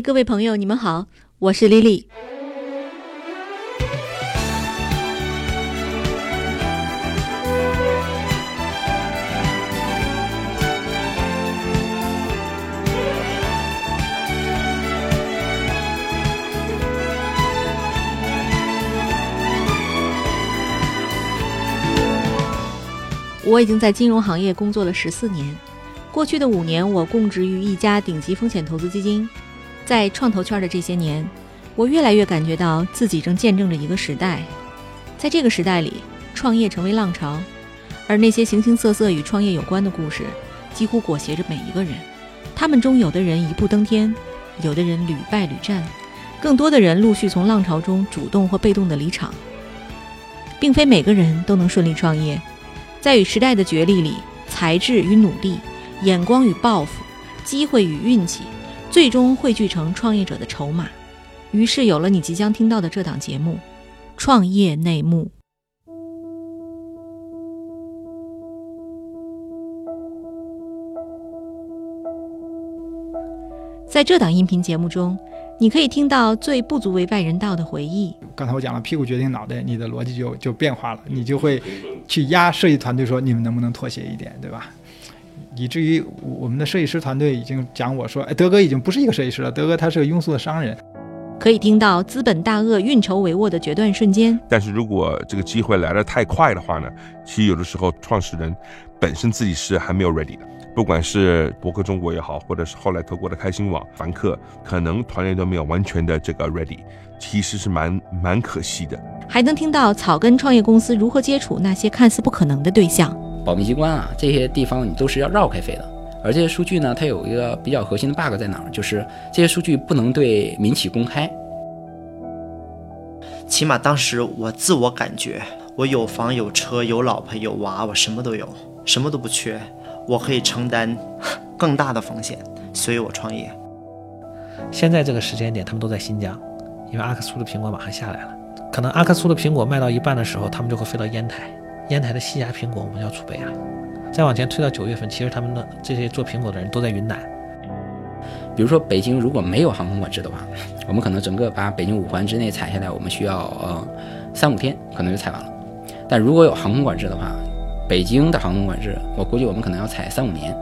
各位朋友，你们好，我是丽丽。我已经在金融行业工作了十四年，过去的五年，我供职于一家顶级风险投资基金。在创投圈的这些年，我越来越感觉到自己正见证着一个时代。在这个时代里，创业成为浪潮，而那些形形色色与创业有关的故事，几乎裹挟着每一个人。他们中有的人一步登天，有的人屡败屡战，更多的人陆续从浪潮中主动或被动的离场。并非每个人都能顺利创业。在与时代的角力里，才智与努力，眼光与抱负，机会与运气，最终汇聚成创业者的筹码。于是有了你即将听到的这档节目《创业内幕》。在这档音频节目中，你可以听到最不足为外人道的回忆。刚才我讲了，屁股决定脑袋，你的逻辑就就变化了，你就会去压设计团队，说你们能不能妥协一点，对吧？以至于我们的设计师团队已经讲我说，哎，德哥已经不是一个设计师了，德哥他是个庸俗的商人。可以听到资本大鳄运筹帷幄的决断瞬间。但是如果这个机会来得太快的话呢，其实有的时候创始人本身自己是还没有 ready 的。不管是博客中国也好，或者是后来投过的开心网、凡客，可能团队都没有完全的这个 ready，其实是蛮蛮可惜的。还能听到草根创业公司如何接触那些看似不可能的对象。保密机关啊，这些地方你都是要绕开飞的。而这些数据呢，它有一个比较核心的 bug 在哪儿？就是这些数据不能对民企公开。起码当时我自我感觉，我有房有车有老婆有娃，我什么都有，什么都不缺。我可以承担 更大的风险，所以我创业。现在这个时间点，他们都在新疆，因为阿克苏的苹果马上下来了。可能阿克苏的苹果卖到一半的时候，他们就会飞到烟台。烟台的西芽苹果我们要储备啊。再往前推到九月份，其实他们的这些做苹果的人都在云南。比如说北京如果没有航空管制的话，我们可能整个把北京五环之内采下来，我们需要呃三五天可能就采完了。但如果有航空管制的话，北京的航空管制，我估计我们可能要采三五年。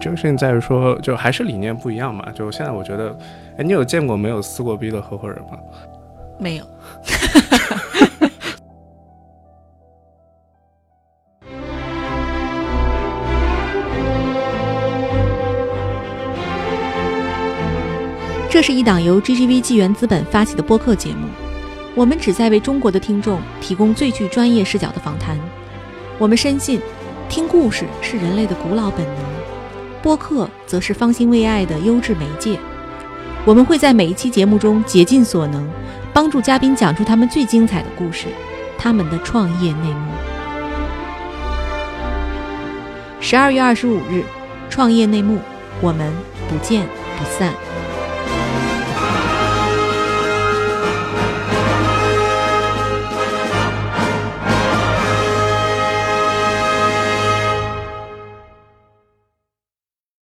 这个事情在于说，就还是理念不一样嘛。就现在我觉得，哎，你有见过没有撕过逼的合伙人吗？没有。这是一档由 GGV 纪元资本发起的播客节目。我们旨在为中国的听众提供最具专业视角的访谈。我们深信，听故事是人类的古老本能，播客则是方兴未艾的优质媒介。我们会在每一期节目中竭尽所能，帮助嘉宾讲出他们最精彩的故事，他们的创业内幕。十二月二十五日，创业内幕，我们不见不散。